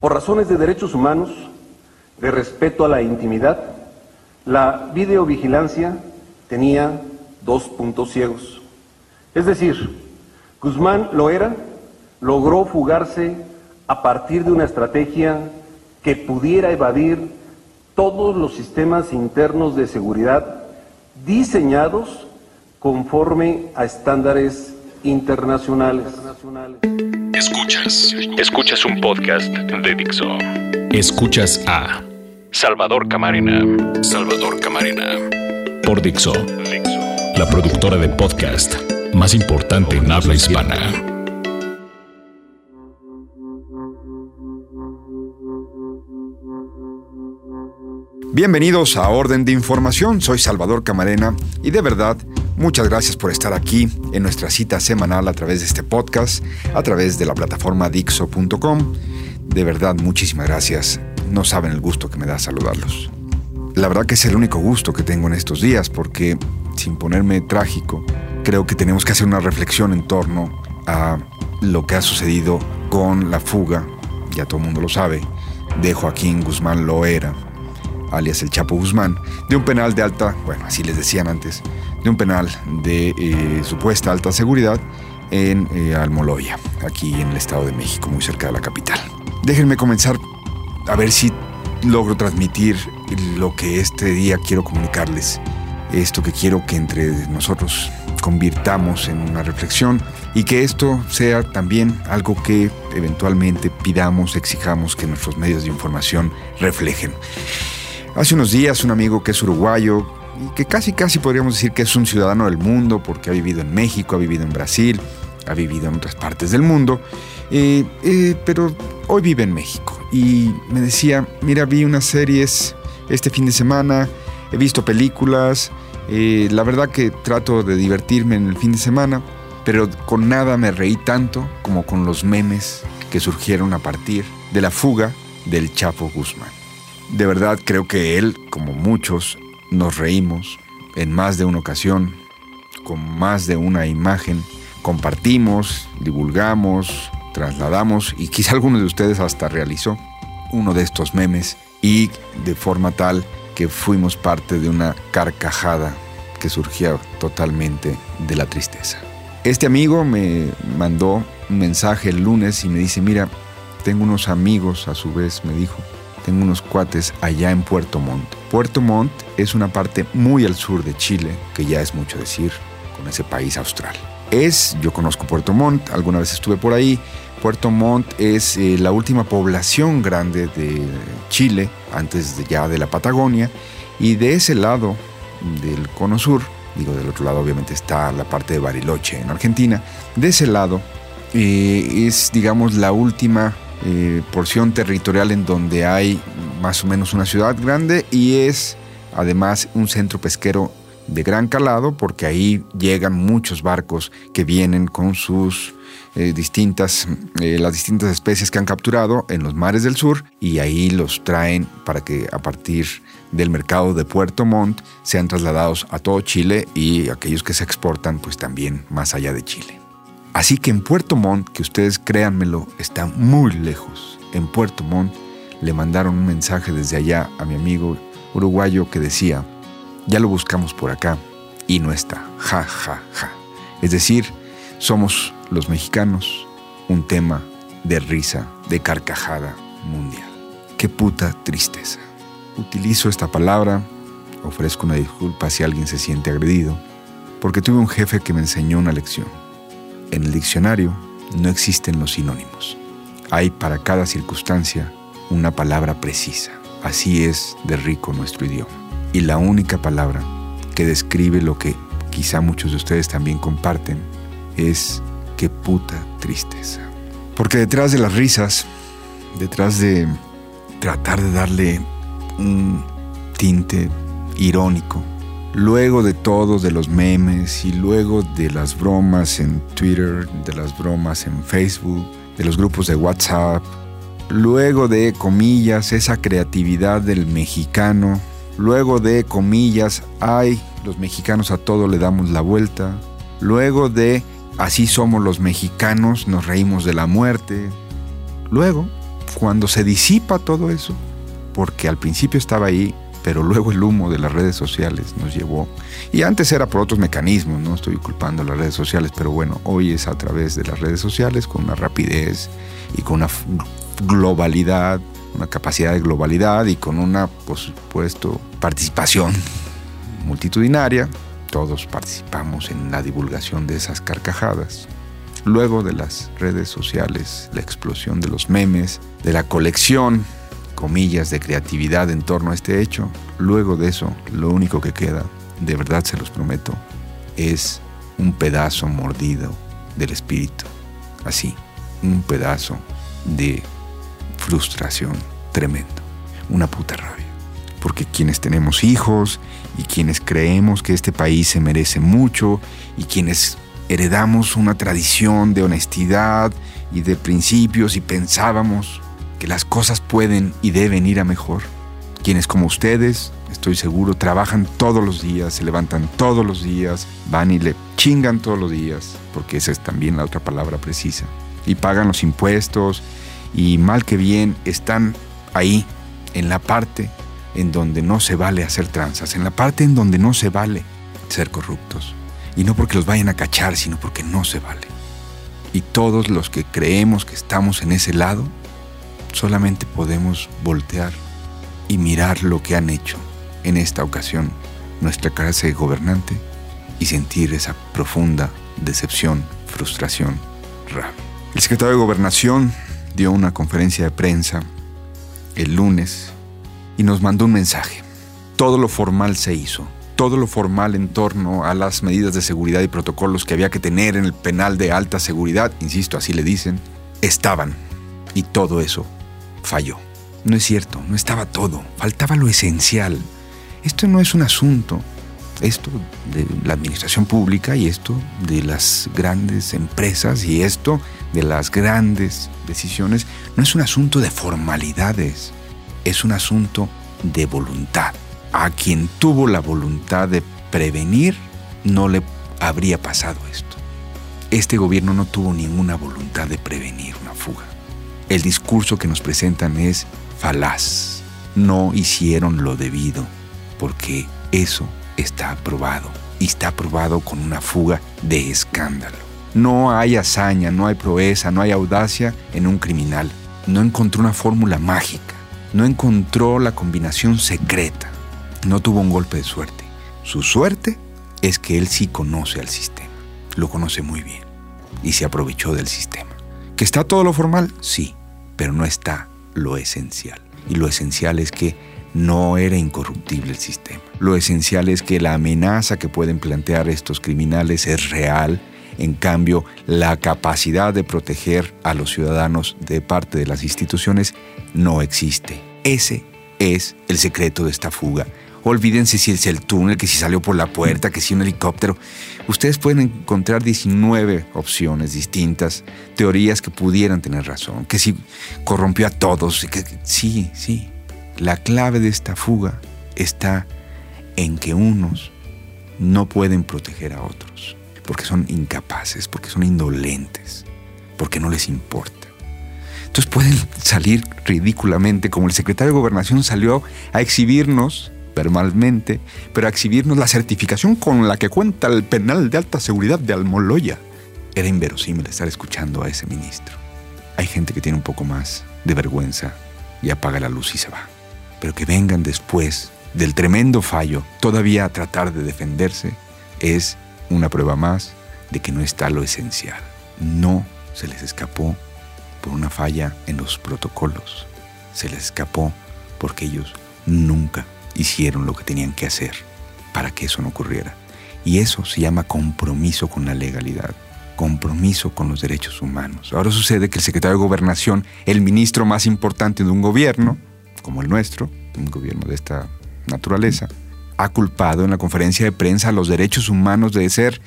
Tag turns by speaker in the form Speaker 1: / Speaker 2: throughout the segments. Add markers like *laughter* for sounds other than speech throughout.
Speaker 1: Por razones de derechos humanos, de respeto a la intimidad, la videovigilancia tenía dos puntos ciegos. Es decir, Guzmán Loera logró fugarse a partir de una estrategia que pudiera evadir todos los sistemas internos de seguridad diseñados conforme a estándares internacionales.
Speaker 2: Escuchas, escuchas un podcast de Dixo. Escuchas a Salvador Camarena. Salvador Camarena. Por Dixo, la productora de podcast más importante en habla hispana.
Speaker 3: Bienvenidos a Orden de Información, soy Salvador Camarena y de verdad, muchas gracias por estar aquí en nuestra cita semanal a través de este podcast, a través de la plataforma Dixo.com. De verdad, muchísimas gracias. No saben el gusto que me da saludarlos. La verdad que es el único gusto que tengo en estos días porque, sin ponerme trágico, creo que tenemos que hacer una reflexión en torno a lo que ha sucedido con la fuga, ya todo el mundo lo sabe, de Joaquín Guzmán Loera, alias el Chapo Guzmán, de un penal de alta, bueno, así les decían antes, de un penal de eh, supuesta alta seguridad en eh, Almoloya, aquí en el Estado de México, muy cerca de la capital. Déjenme comenzar a ver si logro transmitir lo que este día quiero comunicarles, esto que quiero que entre nosotros convirtamos en una reflexión y que esto sea también algo que eventualmente pidamos, exijamos que nuestros medios de información reflejen. Hace unos días un amigo que es uruguayo que casi casi podríamos decir que es un ciudadano del mundo porque ha vivido en México, ha vivido en Brasil, ha vivido en otras partes del mundo, eh, eh, pero hoy vive en México y me decía, mira, vi unas series este fin de semana, he visto películas, eh, la verdad que trato de divertirme en el fin de semana, pero con nada me reí tanto como con los memes que surgieron a partir de la fuga del Chapo Guzmán. De verdad creo que él, como muchos, nos reímos en más de una ocasión, con más de una imagen, compartimos, divulgamos, trasladamos y quizá alguno de ustedes hasta realizó uno de estos memes y de forma tal que fuimos parte de una carcajada que surgía totalmente de la tristeza. Este amigo me mandó un mensaje el lunes y me dice, mira, tengo unos amigos, a su vez me dijo, tengo unos cuates allá en Puerto Montt. Puerto Montt es una parte muy al sur de Chile, que ya es mucho decir, con ese país austral. Es, yo conozco Puerto Montt, alguna vez estuve por ahí. Puerto Montt es eh, la última población grande de Chile, antes ya de la Patagonia, y de ese lado del cono sur, digo del otro lado obviamente está la parte de Bariloche en Argentina, de ese lado eh, es digamos la última eh, porción territorial en donde hay más o menos una ciudad grande y es además un centro pesquero de gran calado porque ahí llegan muchos barcos que vienen con sus eh, distintas, eh, las distintas especies que han capturado en los mares del sur y ahí los traen para que a partir del mercado de Puerto Montt sean trasladados a todo Chile y aquellos que se exportan pues también más allá de Chile. Así que en Puerto Montt, que ustedes créanmelo, está muy lejos. En Puerto Montt le mandaron un mensaje desde allá a mi amigo uruguayo que decía, ya lo buscamos por acá y no está, ja, ja, ja. Es decir, somos los mexicanos un tema de risa, de carcajada mundial. Qué puta tristeza. Utilizo esta palabra, ofrezco una disculpa si alguien se siente agredido, porque tuve un jefe que me enseñó una lección. En el diccionario no existen los sinónimos. Hay para cada circunstancia una palabra precisa. Así es de rico nuestro idioma. Y la única palabra que describe lo que quizá muchos de ustedes también comparten es qué puta tristeza. Porque detrás de las risas, detrás de tratar de darle un tinte irónico, Luego de todo, de los memes y luego de las bromas en Twitter, de las bromas en Facebook, de los grupos de WhatsApp, luego de comillas, esa creatividad del mexicano, luego de comillas, ay, los mexicanos a todo le damos la vuelta, luego de así somos los mexicanos, nos reímos de la muerte, luego cuando se disipa todo eso, porque al principio estaba ahí, pero luego el humo de las redes sociales nos llevó. Y antes era por otros mecanismos, no estoy culpando las redes sociales, pero bueno, hoy es a través de las redes sociales con una rapidez y con una globalidad, una capacidad de globalidad y con una, por supuesto, participación multitudinaria. Todos participamos en la divulgación de esas carcajadas. Luego de las redes sociales, la explosión de los memes, de la colección, comillas, de creatividad en torno a este hecho, luego de eso, lo único que queda, de verdad se los prometo, es un pedazo mordido del espíritu. Así, un pedazo de frustración tremendo. Una puta rabia. Porque quienes tenemos hijos y quienes creemos que este país se merece mucho y quienes heredamos una tradición de honestidad y de principios y pensábamos que las cosas pueden y deben ir a mejor. Quienes como ustedes, estoy seguro, trabajan todos los días, se levantan todos los días, van y le chingan todos los días, porque esa es también la otra palabra precisa, y pagan los impuestos y mal que bien están ahí, en la parte en donde no se vale hacer tranzas, en la parte en donde no se vale ser corruptos. Y no porque los vayan a cachar, sino porque no se vale. Y todos los que creemos que estamos en ese lado, solamente podemos voltear y mirar lo que han hecho en esta ocasión nuestra clase gobernante y sentir esa profunda decepción, frustración, rabia. El secretario de Gobernación dio una conferencia de prensa el lunes y nos mandó un mensaje. Todo lo formal se hizo, todo lo formal en torno a las medidas de seguridad y protocolos que había que tener en el penal de alta seguridad, insisto, así le dicen, estaban. Y todo eso falló. No es cierto, no estaba todo, faltaba lo esencial. Esto no es un asunto, esto de la administración pública y esto de las grandes empresas y esto de las grandes decisiones, no es un asunto de formalidades, es un asunto de voluntad a quien tuvo la voluntad de prevenir, no le habría pasado esto. Este gobierno no tuvo ninguna voluntad de prevenir. El discurso que nos presentan es falaz. No hicieron lo debido, porque eso está aprobado. Y está aprobado con una fuga de escándalo. No hay hazaña, no hay proeza, no hay audacia en un criminal. No encontró una fórmula mágica. No encontró la combinación secreta no tuvo un golpe de suerte. Su suerte es que él sí conoce al sistema, lo conoce muy bien y se aprovechó del sistema. ¿Que está todo lo formal? Sí, pero no está lo esencial. Y lo esencial es que no era incorruptible el sistema. Lo esencial es que la amenaza que pueden plantear estos criminales es real. En cambio, la capacidad de proteger a los ciudadanos de parte de las instituciones no existe. Ese es el secreto de esta fuga. Olvídense si es el túnel, que si salió por la puerta, que si un helicóptero. Ustedes pueden encontrar 19 opciones distintas, teorías que pudieran tener razón, que si corrompió a todos. Que, sí, sí. La clave de esta fuga está en que unos no pueden proteger a otros, porque son incapaces, porque son indolentes, porque no les importa. Entonces pueden salir ridículamente, como el secretario de Gobernación salió a exhibirnos verbalmente, pero a exhibirnos la certificación con la que cuenta el penal de alta seguridad de Almoloya. Era inverosímil estar escuchando a ese ministro. Hay gente que tiene un poco más de vergüenza y apaga la luz y se va. Pero que vengan después del tremendo fallo todavía a tratar de defenderse es una prueba más de que no está lo esencial. No se les escapó por una falla en los protocolos. Se les escapó porque ellos nunca hicieron lo que tenían que hacer para que eso no ocurriera. Y eso se llama compromiso con la legalidad, compromiso con los derechos humanos. Ahora sucede que el secretario de Gobernación, el ministro más importante de un gobierno, como el nuestro, un gobierno de esta naturaleza, ha culpado en la conferencia de prensa a los derechos humanos de ser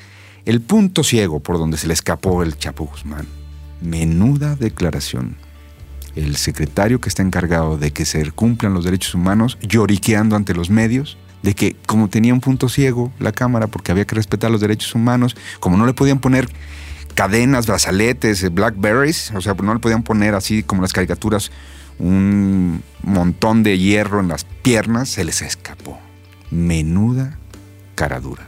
Speaker 3: el punto ciego por donde se le escapó el Chapo Guzmán. Menuda declaración el secretario que está encargado de que se cumplan los derechos humanos, lloriqueando ante los medios, de que como tenía un punto ciego la Cámara porque había que respetar los derechos humanos, como no le podían poner cadenas, brazaletes, blackberries, o sea, no le podían poner así como las caricaturas un montón de hierro en las piernas, se les escapó. Menuda cara dura.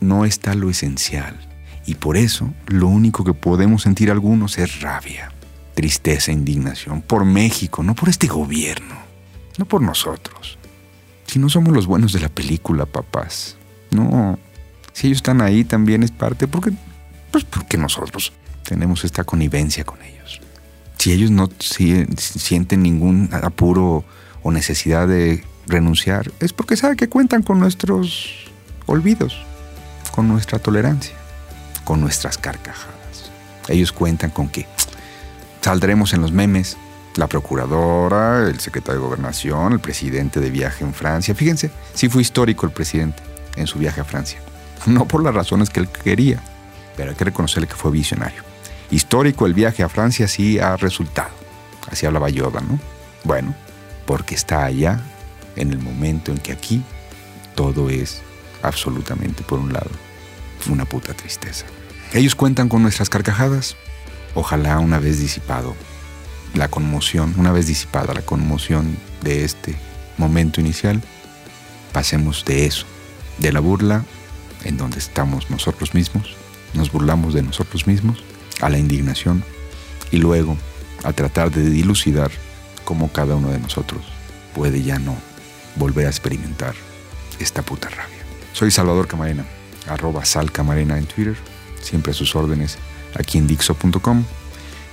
Speaker 3: No está lo esencial. Y por eso lo único que podemos sentir algunos es rabia, tristeza, indignación por México, no por este gobierno, no por nosotros. Si no somos los buenos de la película, papás. No. Si ellos están ahí también es parte porque pues porque nosotros tenemos esta connivencia con ellos. Si ellos no sienten ningún apuro o necesidad de renunciar, es porque saben que cuentan con nuestros olvidos, con nuestra tolerancia, con nuestras carcajadas. Ellos cuentan con que saldremos en los memes, la procuradora, el secretario de gobernación, el presidente de viaje en Francia. Fíjense, sí fue histórico el presidente en su viaje a Francia. *laughs* No por las razones que él quería, pero hay que reconocerle que fue visionario. Histórico el viaje a Francia sí ha resultado. Así hablaba Yoda, ¿no? Bueno, porque está allá en el momento en que aquí todo es absolutamente, por un lado, una puta tristeza. Ellos cuentan con nuestras carcajadas. Ojalá una vez disipado la conmoción, una vez disipada la conmoción de este momento inicial, pasemos de eso, de la burla en donde estamos nosotros mismos, nos burlamos de nosotros mismos, a la indignación y luego a tratar de dilucidar cómo cada uno de nosotros puede ya no volver a experimentar esta puta rabia. Soy Salvador Camarena, arroba Sal Camarena en Twitter, siempre a sus órdenes aquí en Dixo.com.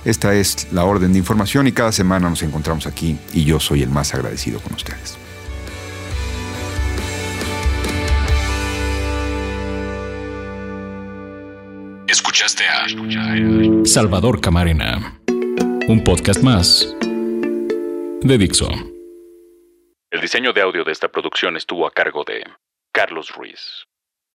Speaker 3: Esta es la orden de información y cada semana nos encontramos aquí y yo soy el más agradecido con ustedes.
Speaker 2: Escuchaste a Salvador Camarena, un podcast más de Dixo. El diseño de audio de esta producción estuvo a cargo de Carlos Ruiz.